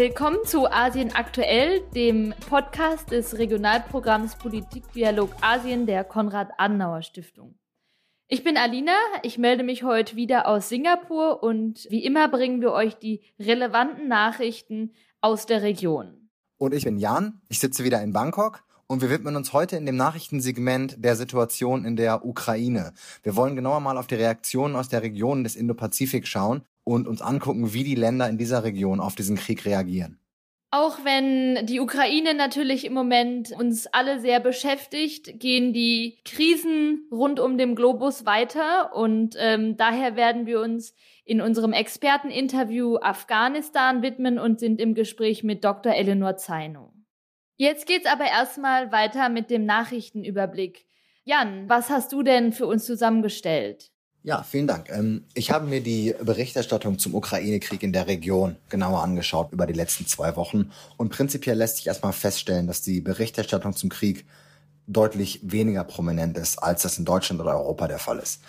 Willkommen zu Asien aktuell, dem Podcast des Regionalprogramms Politikdialog Asien der Konrad-Adenauer-Stiftung. Ich bin Alina, ich melde mich heute wieder aus Singapur und wie immer bringen wir euch die relevanten Nachrichten aus der Region. Und ich bin Jan, ich sitze wieder in Bangkok und wir widmen uns heute in dem Nachrichtensegment der Situation in der Ukraine. Wir wollen genauer mal auf die Reaktionen aus der Region des Indo-Pazifik schauen und uns angucken, wie die Länder in dieser Region auf diesen Krieg reagieren. Auch wenn die Ukraine natürlich im Moment uns alle sehr beschäftigt, gehen die Krisen rund um den Globus weiter und ähm, daher werden wir uns in unserem Experteninterview Afghanistan widmen und sind im Gespräch mit Dr. Eleanor Zeino. Jetzt geht's aber erstmal weiter mit dem Nachrichtenüberblick. Jan, was hast du denn für uns zusammengestellt? Ja, vielen Dank. Ähm, ich habe mir die Berichterstattung zum Ukraine-Krieg in der Region genauer angeschaut über die letzten zwei Wochen. Und prinzipiell lässt sich erstmal feststellen, dass die Berichterstattung zum Krieg deutlich weniger prominent ist, als das in Deutschland oder Europa der Fall ist.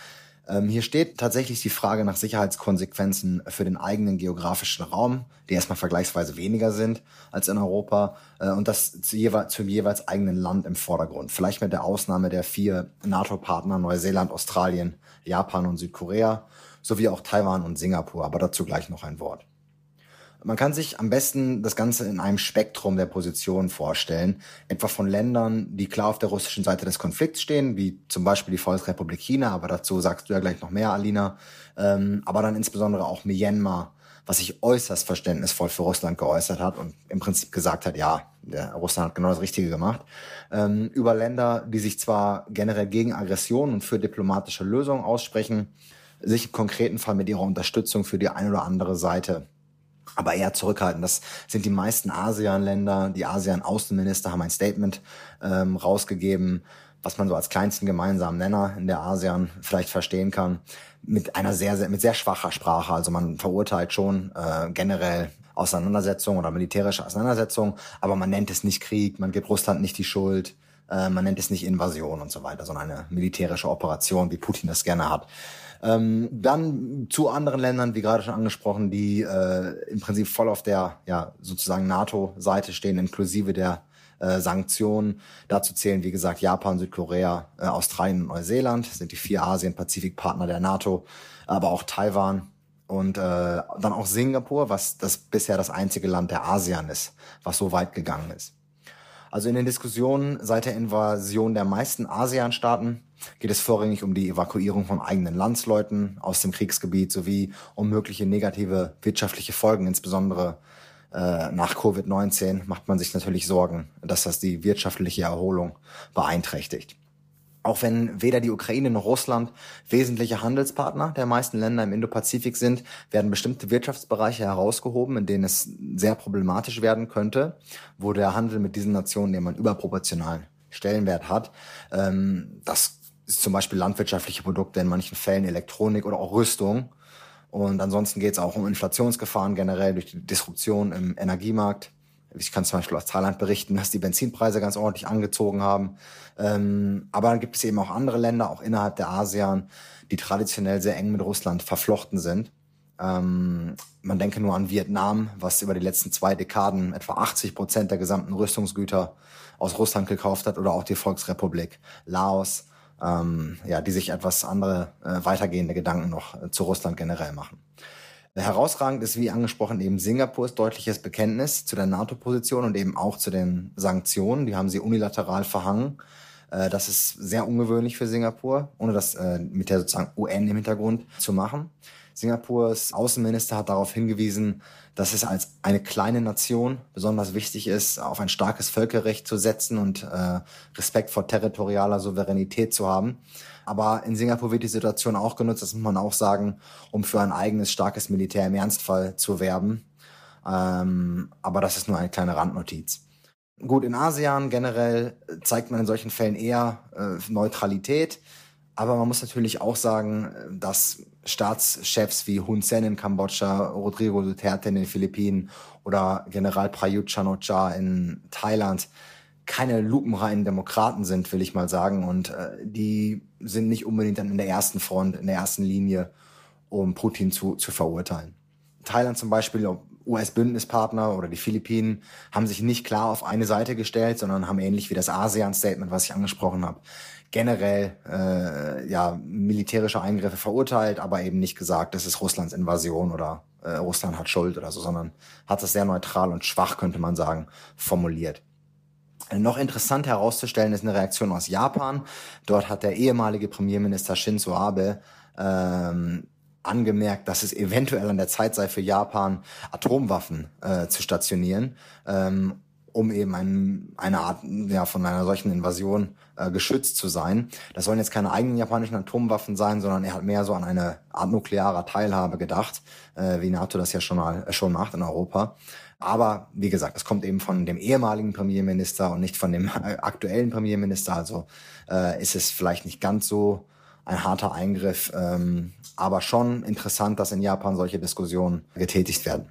Ähm, hier steht tatsächlich die Frage nach Sicherheitskonsequenzen für den eigenen geografischen Raum, die erstmal vergleichsweise weniger sind als in Europa äh, und das zum jeweils eigenen Land im Vordergrund. Vielleicht mit der Ausnahme der vier NATO-Partner Neuseeland, Australien, Japan und Südkorea sowie auch Taiwan und Singapur, aber dazu gleich noch ein Wort. Man kann sich am besten das Ganze in einem Spektrum der Positionen vorstellen, etwa von Ländern, die klar auf der russischen Seite des Konflikts stehen, wie zum Beispiel die Volksrepublik China, aber dazu sagst du ja gleich noch mehr, Alina, ähm, aber dann insbesondere auch Myanmar, was sich äußerst verständnisvoll für Russland geäußert hat und im Prinzip gesagt hat, ja, der Russland hat genau das Richtige gemacht, ähm, über Länder, die sich zwar generell gegen Aggression und für diplomatische Lösungen aussprechen, sich im konkreten Fall mit ihrer Unterstützung für die eine oder andere Seite aber eher zurückhaltend. Das sind die meisten ASEAN-Länder. Die ASEAN-Außenminister haben ein Statement ähm, rausgegeben, was man so als kleinsten gemeinsamen Nenner in der ASEAN vielleicht verstehen kann, mit einer sehr, sehr, mit sehr schwacher Sprache. Also man verurteilt schon äh, generell Auseinandersetzungen oder militärische Auseinandersetzungen, aber man nennt es nicht Krieg, man gibt Russland nicht die Schuld, äh, man nennt es nicht Invasion und so weiter, sondern eine militärische Operation, wie Putin das gerne hat. Ähm, dann zu anderen Ländern, wie gerade schon angesprochen, die äh, im Prinzip voll auf der ja sozusagen NATO-Seite stehen, inklusive der äh, Sanktionen. Dazu zählen, wie gesagt, Japan, Südkorea, äh, Australien und Neuseeland, sind die vier Asien-Pazifik-Partner der NATO, aber auch Taiwan und äh, dann auch Singapur, was das bisher das einzige Land der ASEAN ist, was so weit gegangen ist. Also in den Diskussionen seit der Invasion der meisten ASEAN-Staaten geht es vorrangig um die Evakuierung von eigenen Landsleuten aus dem Kriegsgebiet sowie um mögliche negative wirtschaftliche Folgen, insbesondere äh, nach Covid-19 macht man sich natürlich Sorgen, dass das die wirtschaftliche Erholung beeinträchtigt. Auch wenn weder die Ukraine noch Russland wesentliche Handelspartner der meisten Länder im Indopazifik sind, werden bestimmte Wirtschaftsbereiche herausgehoben, in denen es sehr problematisch werden könnte, wo der Handel mit diesen Nationen eben einen überproportionalen Stellenwert hat. Ähm, das ist zum Beispiel landwirtschaftliche Produkte, in manchen Fällen Elektronik oder auch Rüstung. Und ansonsten geht es auch um Inflationsgefahren generell durch die Disruption im Energiemarkt ich kann zum Beispiel aus Thailand berichten, dass die Benzinpreise ganz ordentlich angezogen haben. Ähm, aber dann gibt es eben auch andere Länder, auch innerhalb der ASEAN, die traditionell sehr eng mit Russland verflochten sind. Ähm, man denke nur an Vietnam, was über die letzten zwei Dekaden etwa 80 Prozent der gesamten Rüstungsgüter aus Russland gekauft hat, oder auch die Volksrepublik Laos, ähm, ja, die sich etwas andere äh, weitergehende Gedanken noch äh, zu Russland generell machen. Herausragend ist, wie angesprochen, eben Singapurs deutliches Bekenntnis zu der NATO-Position und eben auch zu den Sanktionen. Die haben sie unilateral verhangen. Äh, das ist sehr ungewöhnlich für Singapur, ohne das äh, mit der sozusagen UN im Hintergrund zu machen. Singapurs Außenminister hat darauf hingewiesen, dass es als eine kleine Nation besonders wichtig ist, auf ein starkes Völkerrecht zu setzen und äh, Respekt vor territorialer Souveränität zu haben. Aber in Singapur wird die Situation auch genutzt, das muss man auch sagen, um für ein eigenes starkes Militär im Ernstfall zu werben. Ähm, aber das ist nur eine kleine Randnotiz. Gut, in ASEAN generell zeigt man in solchen Fällen eher äh, Neutralität. Aber man muss natürlich auch sagen, dass Staatschefs wie Hun Sen in Kambodscha, Rodrigo Duterte in den Philippinen oder General Prayut Chan-o-cha in Thailand keine lupenreinen Demokraten sind, will ich mal sagen. Und äh, die sind nicht unbedingt dann in der ersten Front, in der ersten Linie, um Putin zu, zu verurteilen. Thailand zum Beispiel, US-Bündnispartner oder die Philippinen haben sich nicht klar auf eine Seite gestellt, sondern haben ähnlich wie das ASEAN-Statement, was ich angesprochen habe, generell äh, ja militärische Eingriffe verurteilt, aber eben nicht gesagt, das ist Russlands Invasion oder äh, Russland hat Schuld oder so, sondern hat es sehr neutral und schwach, könnte man sagen, formuliert. Noch interessant herauszustellen ist eine Reaktion aus Japan. Dort hat der ehemalige Premierminister Shinzo Abe ähm, angemerkt, dass es eventuell an der Zeit sei für Japan, Atomwaffen äh, zu stationieren, ähm, um eben ein, eine Art ja, von einer solchen Invasion äh, geschützt zu sein. Das sollen jetzt keine eigenen japanischen Atomwaffen sein, sondern er hat mehr so an eine Art nuklearer Teilhabe gedacht, äh, wie NATO das ja schon mal äh, schon macht in Europa. Aber wie gesagt, es kommt eben von dem ehemaligen Premierminister und nicht von dem aktuellen Premierminister. Also äh, ist es vielleicht nicht ganz so ein harter Eingriff, ähm, aber schon interessant, dass in Japan solche Diskussionen getätigt werden.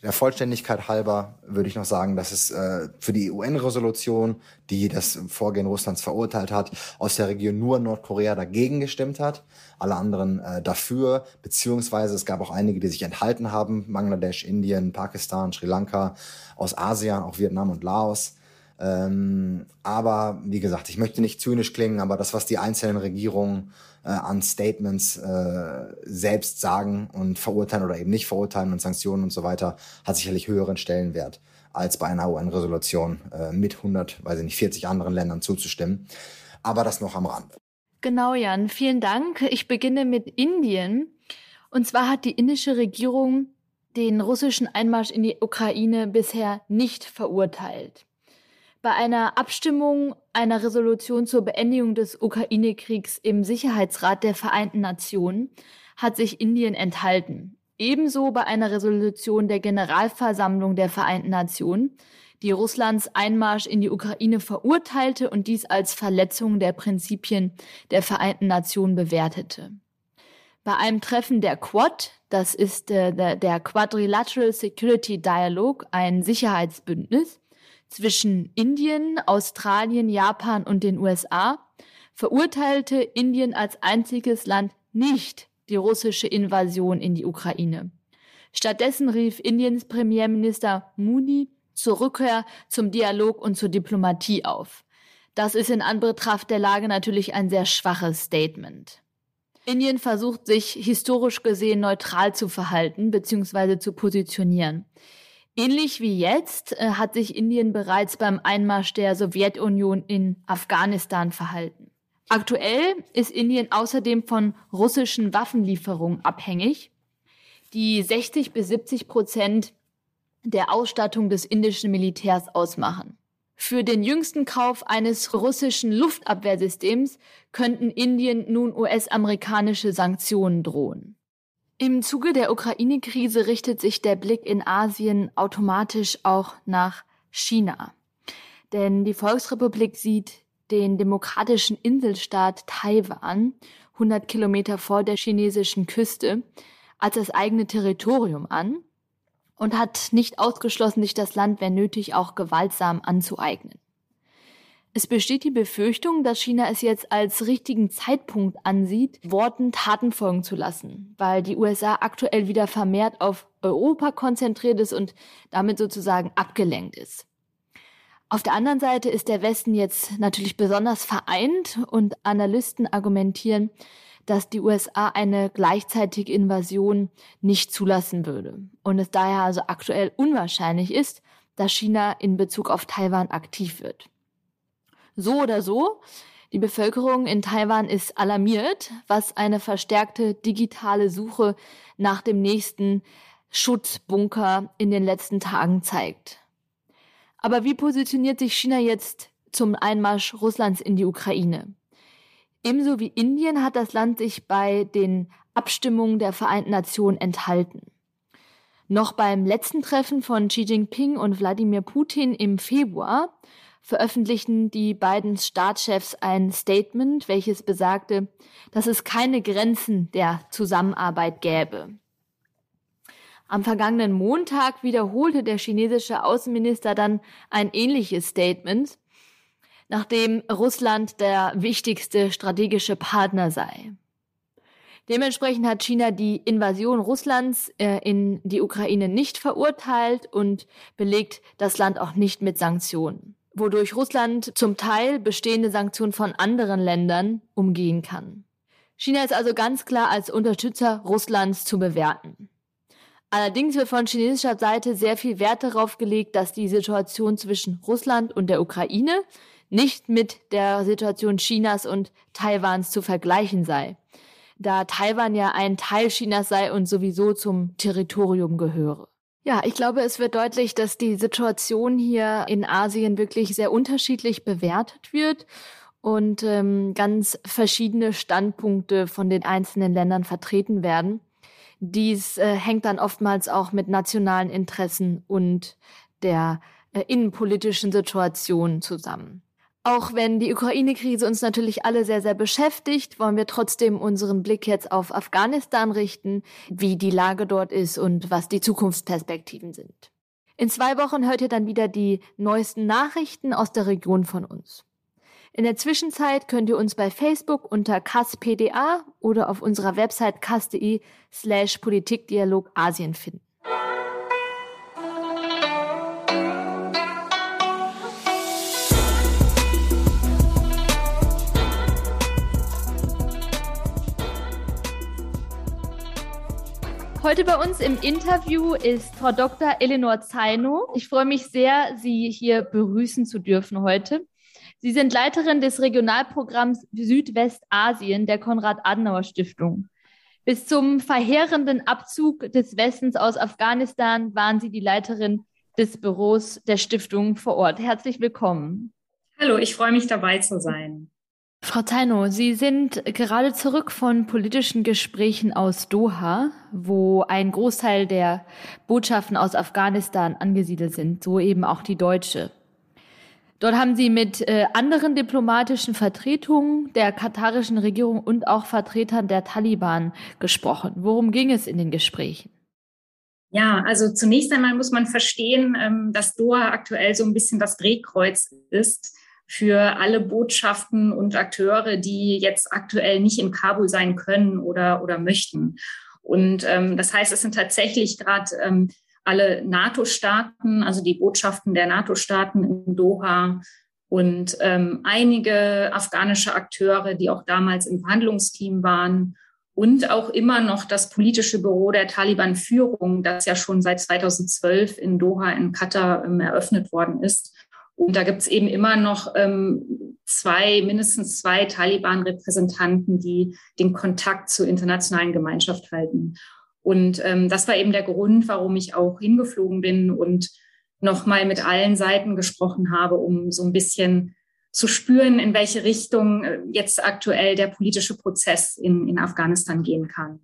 Der Vollständigkeit halber würde ich noch sagen, dass es äh, für die UN-Resolution, die das Vorgehen Russlands verurteilt hat, aus der Region nur Nordkorea dagegen gestimmt hat, alle anderen äh, dafür, beziehungsweise es gab auch einige, die sich enthalten haben, Bangladesch, Indien, Pakistan, Sri Lanka, aus Asien, auch Vietnam und Laos. Ähm, aber wie gesagt, ich möchte nicht zynisch klingen, aber das, was die einzelnen Regierungen äh, an Statements äh, selbst sagen und verurteilen oder eben nicht verurteilen und Sanktionen und so weiter, hat sicherlich höheren Stellenwert als bei einer UN-Resolution äh, mit 100, weiß ich nicht, 40 anderen Ländern zuzustimmen. Aber das noch am Rande. Genau, Jan. Vielen Dank. Ich beginne mit Indien. Und zwar hat die indische Regierung den russischen Einmarsch in die Ukraine bisher nicht verurteilt. Bei einer Abstimmung einer Resolution zur Beendigung des Ukraine-Kriegs im Sicherheitsrat der Vereinten Nationen hat sich Indien enthalten. Ebenso bei einer Resolution der Generalversammlung der Vereinten Nationen, die Russlands Einmarsch in die Ukraine verurteilte und dies als Verletzung der Prinzipien der Vereinten Nationen bewertete. Bei einem Treffen der Quad, das ist äh, der, der Quadrilateral Security Dialogue, ein Sicherheitsbündnis, zwischen Indien, Australien, Japan und den USA verurteilte Indien als einziges Land nicht die russische Invasion in die Ukraine. Stattdessen rief Indiens Premierminister Modi zur Rückkehr zum Dialog und zur Diplomatie auf. Das ist in Anbetracht der Lage natürlich ein sehr schwaches Statement. Indien versucht sich historisch gesehen neutral zu verhalten bzw. zu positionieren. Ähnlich wie jetzt äh, hat sich Indien bereits beim Einmarsch der Sowjetunion in Afghanistan verhalten. Aktuell ist Indien außerdem von russischen Waffenlieferungen abhängig, die 60 bis 70 Prozent der Ausstattung des indischen Militärs ausmachen. Für den jüngsten Kauf eines russischen Luftabwehrsystems könnten Indien nun US-amerikanische Sanktionen drohen. Im Zuge der Ukraine-Krise richtet sich der Blick in Asien automatisch auch nach China. Denn die Volksrepublik sieht den demokratischen Inselstaat Taiwan, 100 Kilometer vor der chinesischen Küste, als das eigene Territorium an und hat nicht ausgeschlossen, sich das Land, wenn nötig, auch gewaltsam anzueignen. Es besteht die Befürchtung, dass China es jetzt als richtigen Zeitpunkt ansieht, Worten Taten folgen zu lassen, weil die USA aktuell wieder vermehrt auf Europa konzentriert ist und damit sozusagen abgelenkt ist. Auf der anderen Seite ist der Westen jetzt natürlich besonders vereint und Analysten argumentieren, dass die USA eine gleichzeitige Invasion nicht zulassen würde und es daher also aktuell unwahrscheinlich ist, dass China in Bezug auf Taiwan aktiv wird. So oder so, die Bevölkerung in Taiwan ist alarmiert, was eine verstärkte digitale Suche nach dem nächsten Schutzbunker in den letzten Tagen zeigt. Aber wie positioniert sich China jetzt zum Einmarsch Russlands in die Ukraine? Ebenso wie Indien hat das Land sich bei den Abstimmungen der Vereinten Nationen enthalten. Noch beim letzten Treffen von Xi Jinping und Wladimir Putin im Februar veröffentlichten die beiden Staatschefs ein Statement, welches besagte, dass es keine Grenzen der Zusammenarbeit gäbe. Am vergangenen Montag wiederholte der chinesische Außenminister dann ein ähnliches Statement, nachdem Russland der wichtigste strategische Partner sei. Dementsprechend hat China die Invasion Russlands äh, in die Ukraine nicht verurteilt und belegt das Land auch nicht mit Sanktionen, wodurch Russland zum Teil bestehende Sanktionen von anderen Ländern umgehen kann. China ist also ganz klar als Unterstützer Russlands zu bewerten. Allerdings wird von chinesischer Seite sehr viel Wert darauf gelegt, dass die Situation zwischen Russland und der Ukraine nicht mit der Situation Chinas und Taiwans zu vergleichen sei, da Taiwan ja ein Teil Chinas sei und sowieso zum Territorium gehöre. Ja, ich glaube, es wird deutlich, dass die Situation hier in Asien wirklich sehr unterschiedlich bewertet wird und ähm, ganz verschiedene Standpunkte von den einzelnen Ländern vertreten werden. Dies äh, hängt dann oftmals auch mit nationalen Interessen und der äh, innenpolitischen Situation zusammen. Auch wenn die Ukraine-Krise uns natürlich alle sehr, sehr beschäftigt, wollen wir trotzdem unseren Blick jetzt auf Afghanistan richten, wie die Lage dort ist und was die Zukunftsperspektiven sind. In zwei Wochen hört ihr dann wieder die neuesten Nachrichten aus der Region von uns. In der Zwischenzeit könnt ihr uns bei Facebook unter KASPDA oder auf unserer Website kas.de slash Politikdialog Asien finden. Heute bei uns im Interview ist Frau Dr. Eleanor Zaino. Ich freue mich sehr, Sie hier begrüßen zu dürfen heute. Sie sind Leiterin des Regionalprogramms Südwestasien der Konrad-Adenauer-Stiftung. Bis zum verheerenden Abzug des Westens aus Afghanistan waren Sie die Leiterin des Büros der Stiftung vor Ort. Herzlich willkommen. Hallo, ich freue mich dabei zu sein. Frau Zaino, Sie sind gerade zurück von politischen Gesprächen aus Doha, wo ein Großteil der Botschaften aus Afghanistan angesiedelt sind, so eben auch die deutsche. Dort haben sie mit äh, anderen diplomatischen Vertretungen der katarischen Regierung und auch Vertretern der Taliban gesprochen. Worum ging es in den Gesprächen? Ja, also zunächst einmal muss man verstehen, ähm, dass Doha aktuell so ein bisschen das Drehkreuz ist für alle Botschaften und Akteure, die jetzt aktuell nicht in Kabul sein können oder, oder möchten. Und ähm, das heißt, es sind tatsächlich gerade ähm, alle NATO-Staaten, also die Botschaften der NATO-Staaten in Doha und ähm, einige afghanische Akteure, die auch damals im Verhandlungsteam waren und auch immer noch das politische Büro der Taliban-Führung, das ja schon seit 2012 in Doha in Katar ähm, eröffnet worden ist. Und da gibt es eben immer noch ähm, zwei, mindestens zwei Taliban-Repräsentanten, die den Kontakt zur internationalen Gemeinschaft halten. Und ähm, das war eben der Grund, warum ich auch hingeflogen bin und nochmal mit allen Seiten gesprochen habe, um so ein bisschen zu spüren, in welche Richtung äh, jetzt aktuell der politische Prozess in, in Afghanistan gehen kann.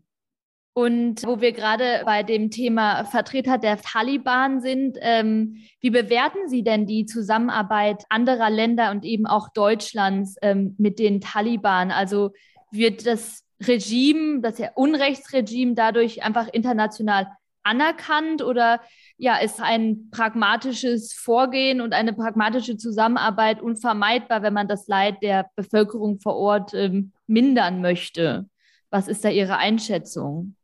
Und wo wir gerade bei dem Thema Vertreter der Taliban sind, ähm, wie bewerten Sie denn die Zusammenarbeit anderer Länder und eben auch Deutschlands ähm, mit den Taliban? Also wird das Regime, das ja Unrechtsregime dadurch einfach international anerkannt oder ja, ist ein pragmatisches Vorgehen und eine pragmatische Zusammenarbeit unvermeidbar, wenn man das Leid der Bevölkerung vor Ort ähm, mindern möchte? Was ist da Ihre Einschätzung?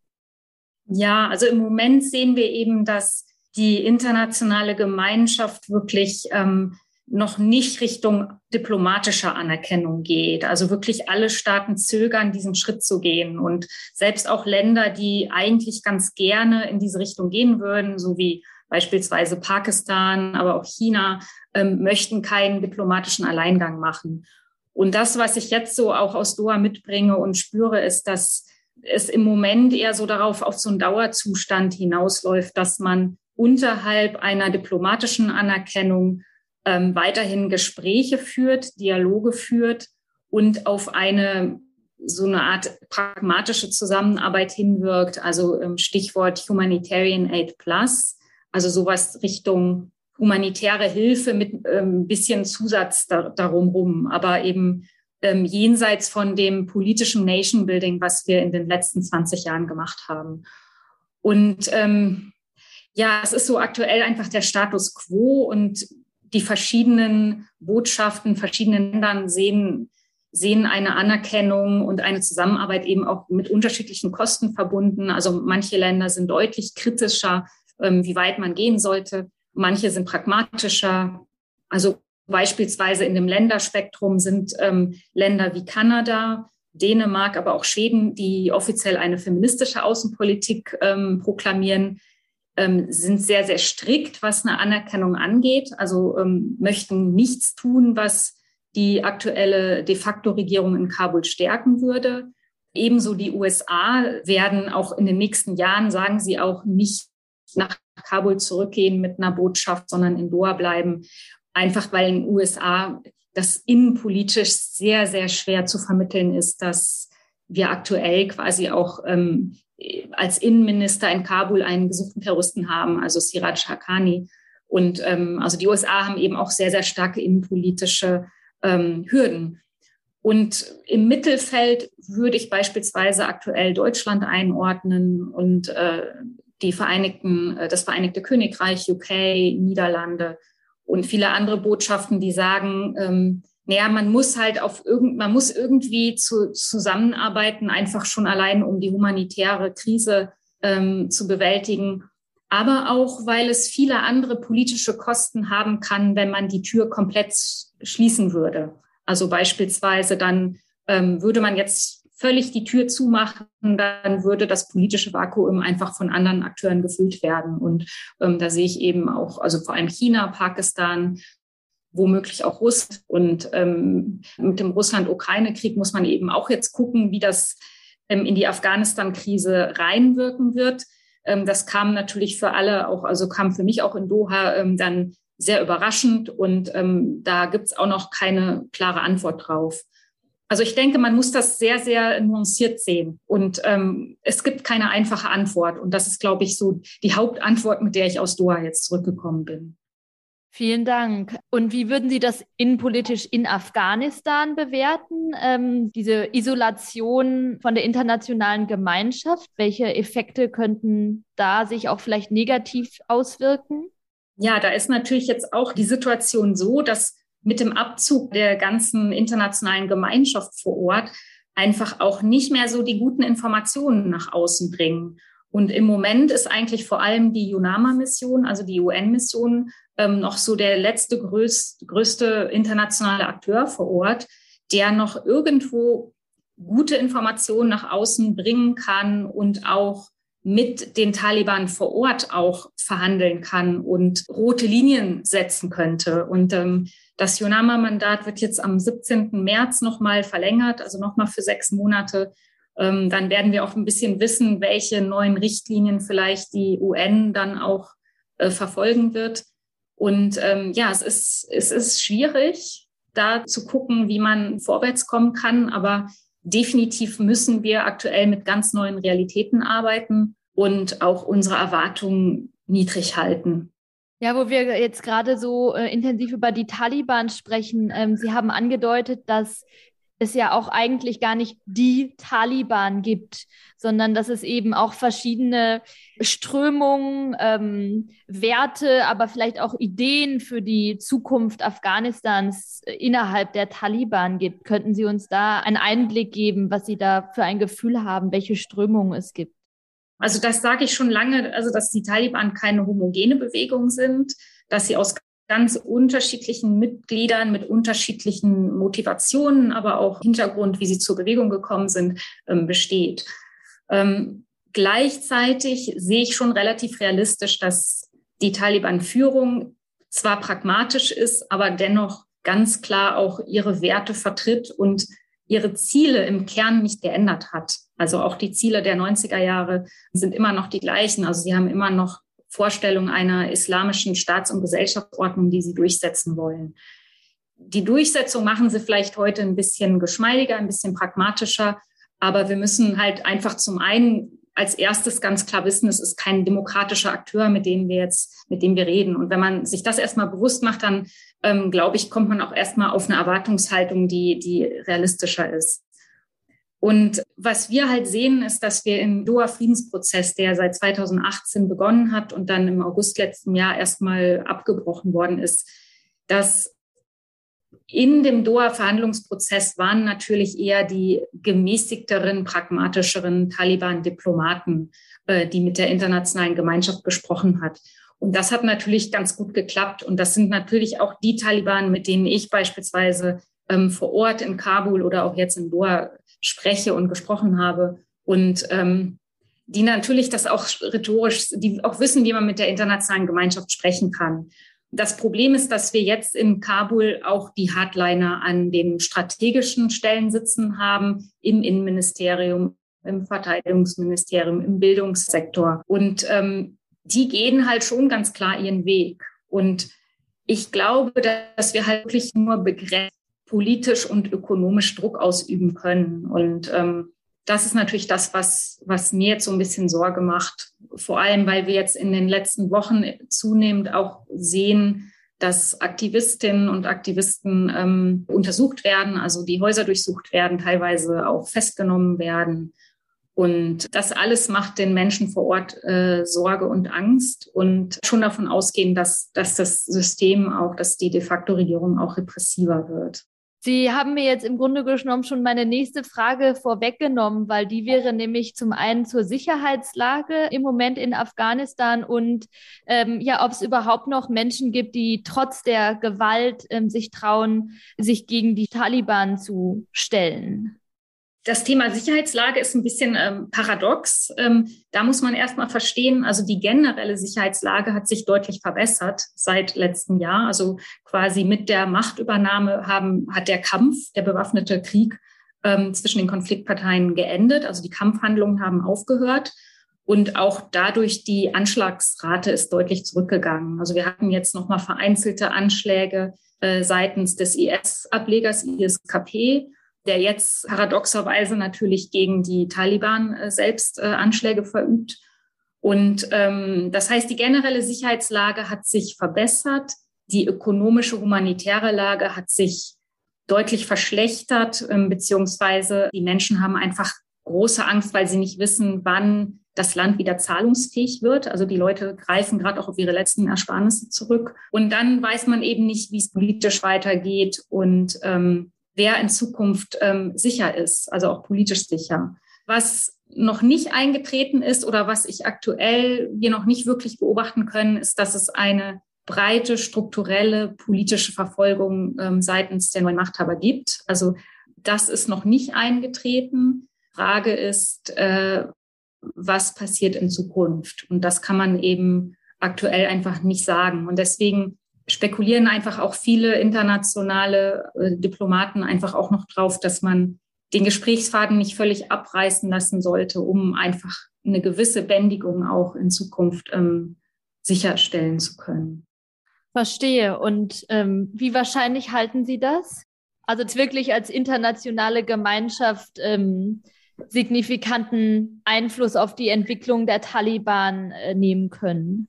Ja, also im Moment sehen wir eben, dass die internationale Gemeinschaft wirklich ähm, noch nicht Richtung diplomatischer Anerkennung geht. Also wirklich alle Staaten zögern, diesen Schritt zu gehen. Und selbst auch Länder, die eigentlich ganz gerne in diese Richtung gehen würden, so wie beispielsweise Pakistan, aber auch China, ähm, möchten keinen diplomatischen Alleingang machen. Und das, was ich jetzt so auch aus Doha mitbringe und spüre, ist, dass es im Moment eher so darauf auf so einen Dauerzustand hinausläuft, dass man unterhalb einer diplomatischen Anerkennung ähm, weiterhin Gespräche führt, Dialoge führt und auf eine so eine Art pragmatische Zusammenarbeit hinwirkt. Also ähm, Stichwort Humanitarian Aid Plus, also sowas Richtung humanitäre Hilfe mit ähm, bisschen Zusatz da, darum rum, aber eben ähm, jenseits von dem politischen Nation Building, was wir in den letzten 20 Jahren gemacht haben. Und ähm, ja, es ist so aktuell einfach der Status quo und die verschiedenen Botschaften, verschiedenen Ländern sehen sehen eine Anerkennung und eine Zusammenarbeit eben auch mit unterschiedlichen Kosten verbunden. Also manche Länder sind deutlich kritischer, ähm, wie weit man gehen sollte. Manche sind pragmatischer. Also beispielsweise in dem Länderspektrum sind ähm, Länder wie Kanada, Dänemark, aber auch Schweden, die offiziell eine feministische Außenpolitik ähm, proklamieren, ähm, sind sehr, sehr strikt, was eine Anerkennung angeht. Also ähm, möchten nichts tun, was die aktuelle de facto Regierung in Kabul stärken würde. Ebenso die USA werden auch in den nächsten Jahren, sagen sie auch, nicht nach Kabul zurückgehen mit einer Botschaft, sondern in Doha bleiben. Einfach weil in den USA das innenpolitisch sehr, sehr schwer zu vermitteln ist, dass wir aktuell quasi auch ähm, als Innenminister in Kabul einen gesuchten Terroristen haben, also Siraj Haqqani. Und ähm, also die USA haben eben auch sehr, sehr starke innenpolitische ähm, Hürden. Und im Mittelfeld würde ich beispielsweise aktuell Deutschland einordnen und äh, die Vereinigten, äh, das Vereinigte Königreich, UK, Niederlande und viele andere Botschaften, die sagen, ähm, naja, man muss halt auf irgend, man muss irgendwie zu, zusammenarbeiten, einfach schon allein, um die humanitäre Krise ähm, zu bewältigen. Aber auch, weil es viele andere politische Kosten haben kann, wenn man die Tür komplett schließen würde. Also beispielsweise dann ähm, würde man jetzt völlig die Tür zumachen, dann würde das politische Vakuum einfach von anderen Akteuren gefüllt werden. Und ähm, da sehe ich eben auch, also vor allem China, Pakistan, womöglich auch Russland. Und ähm, mit dem Russland-Ukraine-Krieg muss man eben auch jetzt gucken, wie das ähm, in die Afghanistan-Krise reinwirken wird. Ähm, das kam natürlich für alle auch, also kam für mich auch in Doha ähm, dann sehr überraschend und ähm, da gibt's auch noch keine klare Antwort drauf. Also ich denke, man muss das sehr, sehr nuanciert sehen. Und ähm, es gibt keine einfache Antwort. Und das ist, glaube ich, so die Hauptantwort, mit der ich aus Doha jetzt zurückgekommen bin. Vielen Dank. Und wie würden Sie das innenpolitisch in Afghanistan bewerten? Ähm, diese Isolation von der internationalen Gemeinschaft, welche Effekte könnten da sich auch vielleicht negativ auswirken? Ja, da ist natürlich jetzt auch die Situation so, dass mit dem Abzug der ganzen internationalen Gemeinschaft vor Ort einfach auch nicht mehr so die guten Informationen nach außen bringen. Und im Moment ist eigentlich vor allem die UNAMA-Mission, also die UN-Mission, ähm, noch so der letzte größte, größte internationale Akteur vor Ort, der noch irgendwo gute Informationen nach außen bringen kann und auch mit den Taliban vor Ort auch verhandeln kann und rote Linien setzen könnte. Und ähm, das Yonama-Mandat wird jetzt am 17. März nochmal verlängert, also nochmal für sechs Monate. Ähm, dann werden wir auch ein bisschen wissen, welche neuen Richtlinien vielleicht die UN dann auch äh, verfolgen wird. Und ähm, ja, es ist, es ist schwierig, da zu gucken, wie man vorwärts kommen kann. Aber definitiv müssen wir aktuell mit ganz neuen Realitäten arbeiten und auch unsere Erwartungen niedrig halten. Ja, wo wir jetzt gerade so äh, intensiv über die Taliban sprechen, ähm, Sie haben angedeutet, dass es ja auch eigentlich gar nicht die Taliban gibt, sondern dass es eben auch verschiedene Strömungen, ähm, Werte, aber vielleicht auch Ideen für die Zukunft Afghanistans äh, innerhalb der Taliban gibt. Könnten Sie uns da einen Einblick geben, was Sie da für ein Gefühl haben, welche Strömungen es gibt? Also das sage ich schon lange, also dass die Taliban keine homogene Bewegung sind, dass sie aus ganz unterschiedlichen Mitgliedern mit unterschiedlichen Motivationen, aber auch Hintergrund, wie sie zur Bewegung gekommen sind, ähm, besteht. Ähm, gleichzeitig sehe ich schon relativ realistisch, dass die Taliban-Führung zwar pragmatisch ist, aber dennoch ganz klar auch ihre Werte vertritt und ihre Ziele im Kern nicht geändert hat. Also auch die Ziele der 90er Jahre sind immer noch die gleichen. Also sie haben immer noch Vorstellung einer islamischen Staats- und Gesellschaftsordnung, die sie durchsetzen wollen. Die Durchsetzung machen sie vielleicht heute ein bisschen geschmeidiger, ein bisschen pragmatischer, aber wir müssen halt einfach zum einen als erstes ganz klar wissen, es ist kein demokratischer Akteur, mit dem wir jetzt, mit dem wir reden. Und wenn man sich das erstmal bewusst macht, dann ähm, glaube ich, kommt man auch erstmal auf eine Erwartungshaltung, die, die realistischer ist. Und was wir halt sehen, ist, dass wir im Doha-Friedensprozess, der seit 2018 begonnen hat und dann im August letzten Jahr erstmal abgebrochen worden ist, dass in dem Doha-Verhandlungsprozess waren natürlich eher die gemäßigteren, pragmatischeren Taliban-Diplomaten, äh, die mit der internationalen Gemeinschaft gesprochen hat. Und das hat natürlich ganz gut geklappt. Und das sind natürlich auch die Taliban, mit denen ich beispielsweise ähm, vor Ort in Kabul oder auch jetzt in Doha spreche und gesprochen habe. Und ähm, die natürlich das auch rhetorisch, die auch wissen, wie man mit der internationalen Gemeinschaft sprechen kann. Das Problem ist, dass wir jetzt in Kabul auch die Hardliner an den strategischen Stellen sitzen haben, im Innenministerium, im Verteidigungsministerium, im Bildungssektor. Und ähm, die gehen halt schon ganz klar ihren Weg. Und ich glaube, dass wir halt wirklich nur begrenzt politisch und ökonomisch Druck ausüben können. Und ähm, das ist natürlich das, was, was mir jetzt so ein bisschen Sorge macht. Vor allem, weil wir jetzt in den letzten Wochen zunehmend auch sehen, dass Aktivistinnen und Aktivisten ähm, untersucht werden, also die Häuser durchsucht werden, teilweise auch festgenommen werden. Und das alles macht den Menschen vor Ort äh, Sorge und Angst und schon davon ausgehen, dass, dass das System auch, dass die de facto Regierung auch repressiver wird. Sie haben mir jetzt im Grunde genommen schon meine nächste Frage vorweggenommen, weil die wäre nämlich zum einen zur Sicherheitslage im Moment in Afghanistan und ähm, ja, ob es überhaupt noch Menschen gibt, die trotz der Gewalt ähm, sich trauen, sich gegen die Taliban zu stellen. Das Thema Sicherheitslage ist ein bisschen ähm, paradox. Ähm, da muss man erstmal verstehen, also die generelle Sicherheitslage hat sich deutlich verbessert seit letztem Jahr. Also quasi mit der Machtübernahme haben, hat der Kampf, der bewaffnete Krieg ähm, zwischen den Konfliktparteien geendet. Also die Kampfhandlungen haben aufgehört. Und auch dadurch die Anschlagsrate ist deutlich zurückgegangen. Also wir hatten jetzt nochmal vereinzelte Anschläge äh, seitens des IS-Ablegers ISKP der jetzt paradoxerweise natürlich gegen die Taliban äh, selbst äh, Anschläge verübt. Und ähm, das heißt, die generelle Sicherheitslage hat sich verbessert. Die ökonomische, humanitäre Lage hat sich deutlich verschlechtert, ähm, beziehungsweise die Menschen haben einfach große Angst, weil sie nicht wissen, wann das Land wieder zahlungsfähig wird. Also die Leute greifen gerade auch auf ihre letzten Ersparnisse zurück. Und dann weiß man eben nicht, wie es politisch weitergeht. Und ähm, wer in Zukunft ähm, sicher ist, also auch politisch sicher. Was noch nicht eingetreten ist oder was ich aktuell wir noch nicht wirklich beobachten können, ist, dass es eine breite strukturelle politische Verfolgung ähm, seitens der neuen Machthaber gibt. Also das ist noch nicht eingetreten. Frage ist, äh, was passiert in Zukunft? Und das kann man eben aktuell einfach nicht sagen. Und deswegen spekulieren einfach auch viele internationale äh, Diplomaten einfach auch noch drauf, dass man den Gesprächsfaden nicht völlig abreißen lassen sollte, um einfach eine gewisse Bändigung auch in Zukunft ähm, sicherstellen zu können. Verstehe. Und ähm, wie wahrscheinlich halten Sie das? Also wirklich als internationale Gemeinschaft ähm, signifikanten Einfluss auf die Entwicklung der Taliban äh, nehmen können?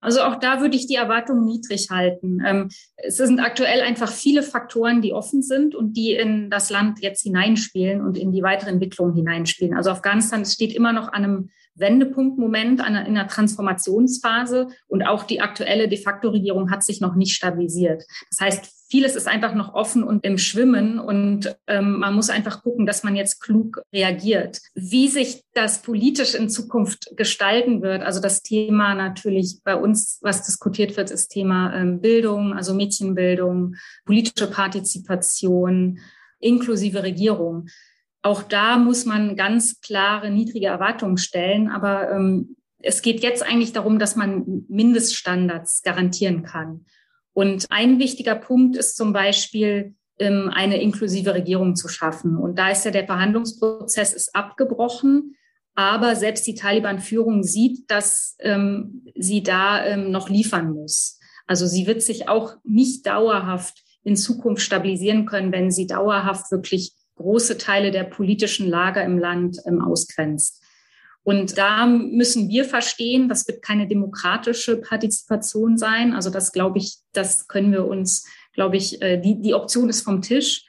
Also auch da würde ich die Erwartungen niedrig halten. Ähm, es sind aktuell einfach viele Faktoren, die offen sind und die in das Land jetzt hineinspielen und in die weitere Entwicklung hineinspielen. Also Afghanistan steht immer noch an einem Wendepunktmoment, in einer Transformationsphase und auch die aktuelle de facto Regierung hat sich noch nicht stabilisiert. Das heißt, vieles ist einfach noch offen und im Schwimmen und ähm, man muss einfach gucken, dass man jetzt klug reagiert. Wie sich das politisch in Zukunft gestalten wird, also das Thema natürlich bei uns, was diskutiert wird, ist Thema ähm, Bildung, also Mädchenbildung, politische Partizipation, inklusive Regierung. Auch da muss man ganz klare, niedrige Erwartungen stellen, aber ähm, es geht jetzt eigentlich darum, dass man Mindeststandards garantieren kann. Und ein wichtiger Punkt ist zum Beispiel, ähm, eine inklusive Regierung zu schaffen. Und da ist ja der Verhandlungsprozess ist abgebrochen. Aber selbst die Taliban-Führung sieht, dass ähm, sie da ähm, noch liefern muss. Also sie wird sich auch nicht dauerhaft in Zukunft stabilisieren können, wenn sie dauerhaft wirklich große Teile der politischen Lager im Land ähm, ausgrenzt. Und da müssen wir verstehen, das wird keine demokratische Partizipation sein. Also das glaube ich, das können wir uns, glaube ich, äh, die, die Option ist vom Tisch.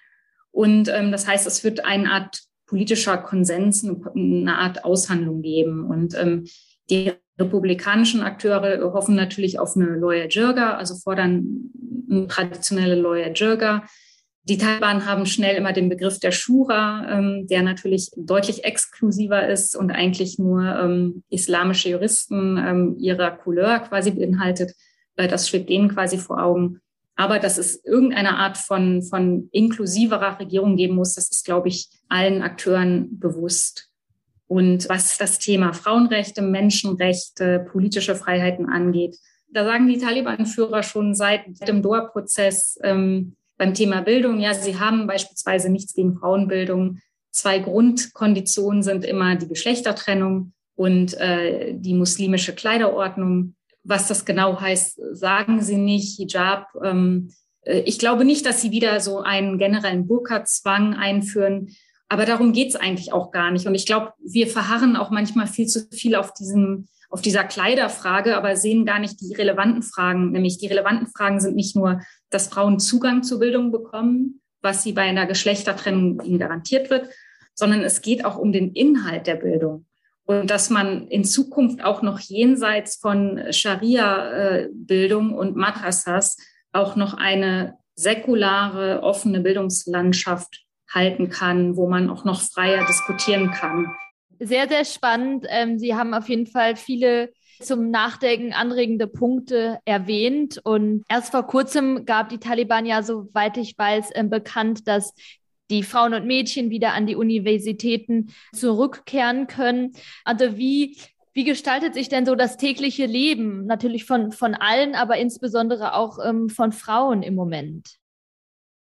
Und ähm, das heißt, es wird eine Art politischer Konsens, eine Art Aushandlung geben. Und ähm, die republikanischen Akteure hoffen natürlich auf eine Lawyer Jirga, also fordern eine traditionelle Lawyer Jirga. Die Taliban haben schnell immer den Begriff der Shura, ähm, der natürlich deutlich exklusiver ist und eigentlich nur ähm, islamische Juristen ähm, ihrer Couleur quasi beinhaltet. Äh, das schwebt denen quasi vor Augen. Aber dass es irgendeine Art von, von inklusiverer Regierung geben muss, das ist, glaube ich, allen Akteuren bewusst. Und was das Thema Frauenrechte, Menschenrechte, politische Freiheiten angeht, da sagen die Taliban-Führer schon seit dem Doha-Prozess ähm, beim Thema Bildung, ja, sie haben beispielsweise nichts gegen Frauenbildung. Zwei Grundkonditionen sind immer die Geschlechtertrennung und äh, die muslimische Kleiderordnung. Was das genau heißt, sagen sie nicht. Hijab. Ähm, äh, ich glaube nicht, dass sie wieder so einen generellen Burka-Zwang einführen. Aber darum geht es eigentlich auch gar nicht. Und ich glaube, wir verharren auch manchmal viel zu viel auf diesem, auf dieser Kleiderfrage, aber sehen gar nicht die relevanten Fragen. Nämlich die relevanten Fragen sind nicht nur, dass Frauen Zugang zur Bildung bekommen, was sie bei einer Geschlechtertrennung ihnen garantiert wird, sondern es geht auch um den Inhalt der Bildung. Und dass man in Zukunft auch noch jenseits von Scharia-Bildung und Madrasas auch noch eine säkulare, offene Bildungslandschaft halten kann, wo man auch noch freier diskutieren kann. Sehr, sehr spannend. Ähm, Sie haben auf jeden Fall viele zum Nachdenken anregende Punkte erwähnt. Und erst vor kurzem gab die Taliban ja, soweit ich weiß, ähm, bekannt, dass die Frauen und Mädchen wieder an die Universitäten zurückkehren können. Also wie, wie gestaltet sich denn so das tägliche Leben? Natürlich von, von allen, aber insbesondere auch ähm, von Frauen im Moment.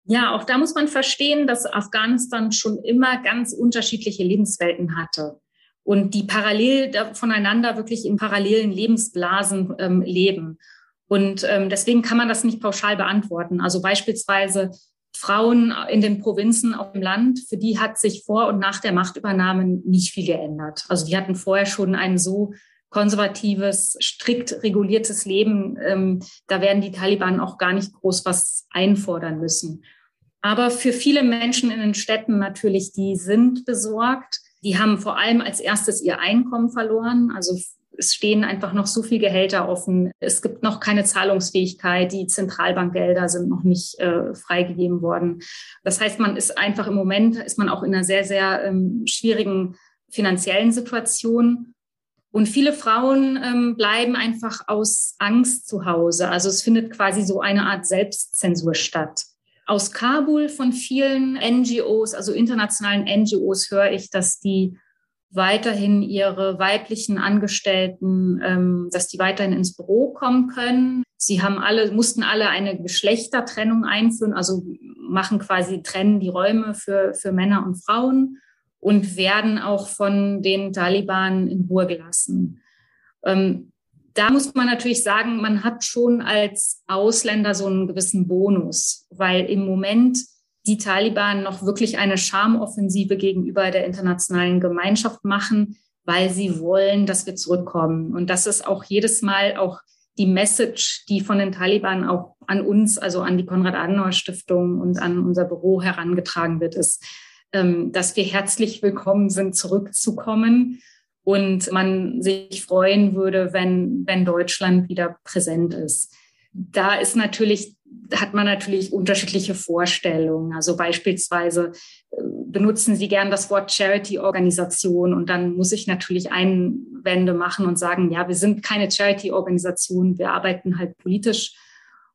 Ja, auch da muss man verstehen, dass Afghanistan schon immer ganz unterschiedliche Lebenswelten hatte und die parallel voneinander wirklich in parallelen Lebensblasen ähm, leben. Und ähm, deswegen kann man das nicht pauschal beantworten. Also beispielsweise Frauen in den Provinzen auf dem Land, für die hat sich vor und nach der Machtübernahme nicht viel geändert. Also die hatten vorher schon ein so konservatives, strikt reguliertes Leben. Ähm, da werden die Taliban auch gar nicht groß was einfordern müssen. Aber für viele Menschen in den Städten natürlich, die sind besorgt. Die haben vor allem als erstes ihr Einkommen verloren. Also es stehen einfach noch so viel Gehälter offen. Es gibt noch keine Zahlungsfähigkeit. Die Zentralbankgelder sind noch nicht äh, freigegeben worden. Das heißt, man ist einfach im Moment, ist man auch in einer sehr, sehr ähm, schwierigen finanziellen Situation. Und viele Frauen ähm, bleiben einfach aus Angst zu Hause. Also es findet quasi so eine Art Selbstzensur statt. Aus Kabul von vielen NGOs, also internationalen NGOs, höre ich, dass die weiterhin ihre weiblichen Angestellten, ähm, dass die weiterhin ins Büro kommen können. Sie haben alle, mussten alle eine Geschlechtertrennung einführen, also machen quasi trennen die Räume für, für Männer und Frauen und werden auch von den Taliban in Ruhe gelassen. Ähm, da muss man natürlich sagen, man hat schon als Ausländer so einen gewissen Bonus, weil im Moment die Taliban noch wirklich eine Schamoffensive gegenüber der internationalen Gemeinschaft machen, weil sie wollen, dass wir zurückkommen. Und das ist auch jedes Mal auch die Message, die von den Taliban auch an uns, also an die Konrad-Adenauer-Stiftung und an unser Büro herangetragen wird, ist, dass wir herzlich willkommen sind, zurückzukommen und man sich freuen würde, wenn, wenn Deutschland wieder präsent ist. Da ist natürlich, hat man natürlich unterschiedliche Vorstellungen. Also beispielsweise äh, benutzen Sie gern das Wort Charity-Organisation und dann muss ich natürlich Einwände machen und sagen, ja, wir sind keine Charity-Organisation, wir arbeiten halt politisch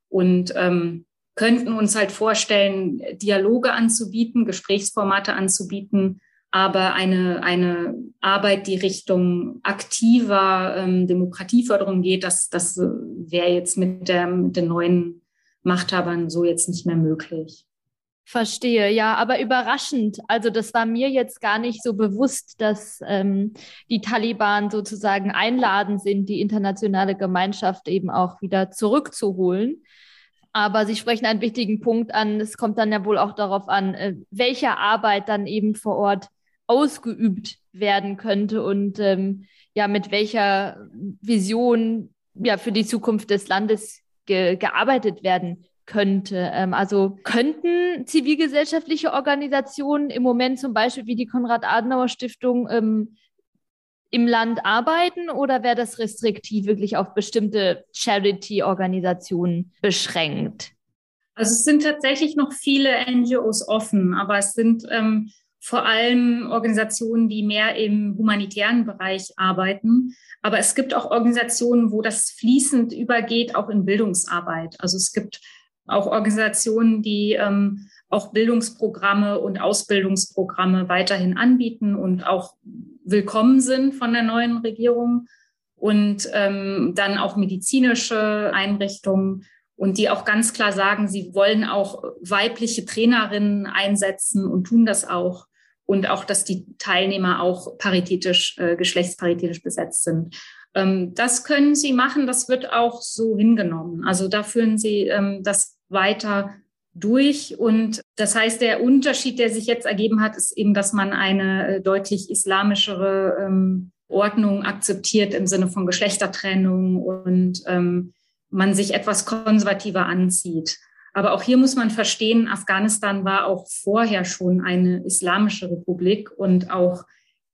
und ähm, könnten uns halt vorstellen, Dialoge anzubieten, Gesprächsformate anzubieten, aber eine, eine Arbeit, die Richtung aktiver ähm, Demokratieförderung geht, das, das wäre jetzt mit, der, mit den neuen Machthabern so jetzt nicht mehr möglich. Verstehe, ja, aber überraschend. Also das war mir jetzt gar nicht so bewusst, dass ähm, die Taliban sozusagen einladen sind, die internationale Gemeinschaft eben auch wieder zurückzuholen. Aber Sie sprechen einen wichtigen Punkt an. Es kommt dann ja wohl auch darauf an, äh, welche Arbeit dann eben vor Ort ausgeübt werden könnte und ähm, ja, mit welcher Vision ja für die Zukunft des Landes ge gearbeitet werden könnte. Ähm, also könnten zivilgesellschaftliche Organisationen im Moment zum Beispiel wie die Konrad-Adenauer-Stiftung ähm, im Land arbeiten oder wäre das restriktiv wirklich auf bestimmte Charity-Organisationen beschränkt? Also es sind tatsächlich noch viele NGOs offen, aber es sind ähm, vor allem Organisationen, die mehr im humanitären Bereich arbeiten. Aber es gibt auch Organisationen, wo das fließend übergeht, auch in Bildungsarbeit. Also es gibt auch Organisationen, die ähm, auch Bildungsprogramme und Ausbildungsprogramme weiterhin anbieten und auch willkommen sind von der neuen Regierung. Und ähm, dann auch medizinische Einrichtungen und die auch ganz klar sagen, sie wollen auch weibliche Trainerinnen einsetzen und tun das auch. Und auch, dass die Teilnehmer auch paritätisch, äh, geschlechtsparitätisch besetzt sind. Ähm, das können sie machen, das wird auch so hingenommen. Also da führen sie ähm, das weiter durch. Und das heißt, der Unterschied, der sich jetzt ergeben hat, ist eben, dass man eine äh, deutlich islamischere ähm, Ordnung akzeptiert im Sinne von Geschlechtertrennung und ähm, man sich etwas konservativer anzieht. Aber auch hier muss man verstehen, Afghanistan war auch vorher schon eine islamische Republik und auch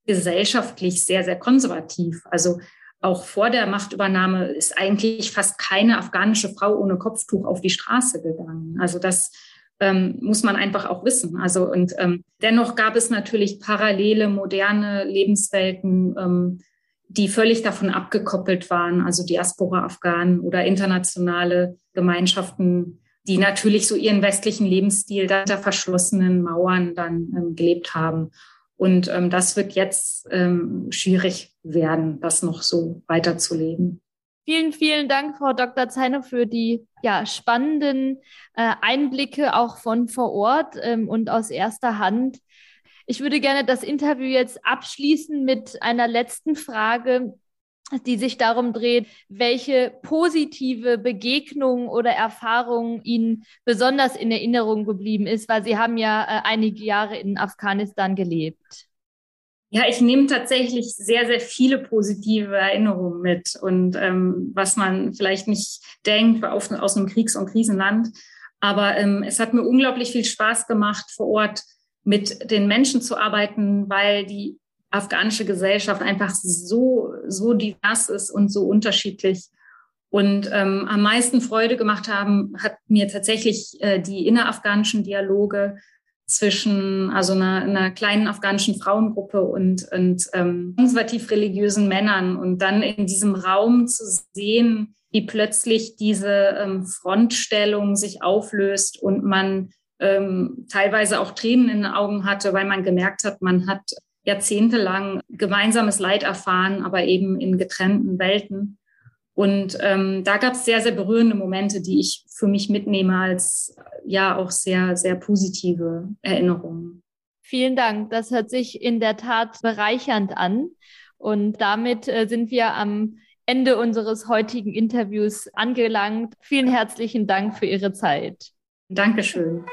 gesellschaftlich sehr, sehr konservativ. Also auch vor der Machtübernahme ist eigentlich fast keine afghanische Frau ohne Kopftuch auf die Straße gegangen. Also das ähm, muss man einfach auch wissen. Also und ähm, dennoch gab es natürlich parallele moderne Lebenswelten, ähm, die völlig davon abgekoppelt waren, also Diaspora-Afghanen oder internationale Gemeinschaften, die natürlich so ihren westlichen Lebensstil hinter verschlossenen Mauern dann ähm, gelebt haben. Und ähm, das wird jetzt ähm, schwierig werden, das noch so weiterzuleben. Vielen, vielen Dank, Frau Dr. Zeiner, für die ja, spannenden äh, Einblicke auch von vor Ort ähm, und aus erster Hand. Ich würde gerne das Interview jetzt abschließen mit einer letzten Frage, die sich darum dreht, welche positive Begegnung oder Erfahrung Ihnen besonders in Erinnerung geblieben ist, weil Sie haben ja äh, einige Jahre in Afghanistan gelebt. Ja, ich nehme tatsächlich sehr, sehr viele positive Erinnerungen mit und ähm, was man vielleicht nicht denkt auf, aus einem Kriegs- und Krisenland. Aber ähm, es hat mir unglaublich viel Spaß gemacht, vor Ort mit den Menschen zu arbeiten, weil die afghanische Gesellschaft einfach so, so divers ist und so unterschiedlich. Und ähm, am meisten Freude gemacht haben, hat mir tatsächlich äh, die innerafghanischen Dialoge zwischen also einer, einer kleinen afghanischen Frauengruppe und, und ähm, konservativ-religiösen Männern. Und dann in diesem Raum zu sehen, wie plötzlich diese ähm, Frontstellung sich auflöst und man ähm, teilweise auch Tränen in den Augen hatte, weil man gemerkt hat, man hat jahrzehntelang gemeinsames Leid erfahren, aber eben in getrennten Welten. Und ähm, da gab es sehr, sehr berührende Momente, die ich für mich mitnehme als ja auch sehr, sehr positive Erinnerungen. Vielen Dank. Das hört sich in der Tat bereichernd an. Und damit äh, sind wir am Ende unseres heutigen Interviews angelangt. Vielen herzlichen Dank für Ihre Zeit. Dankeschön.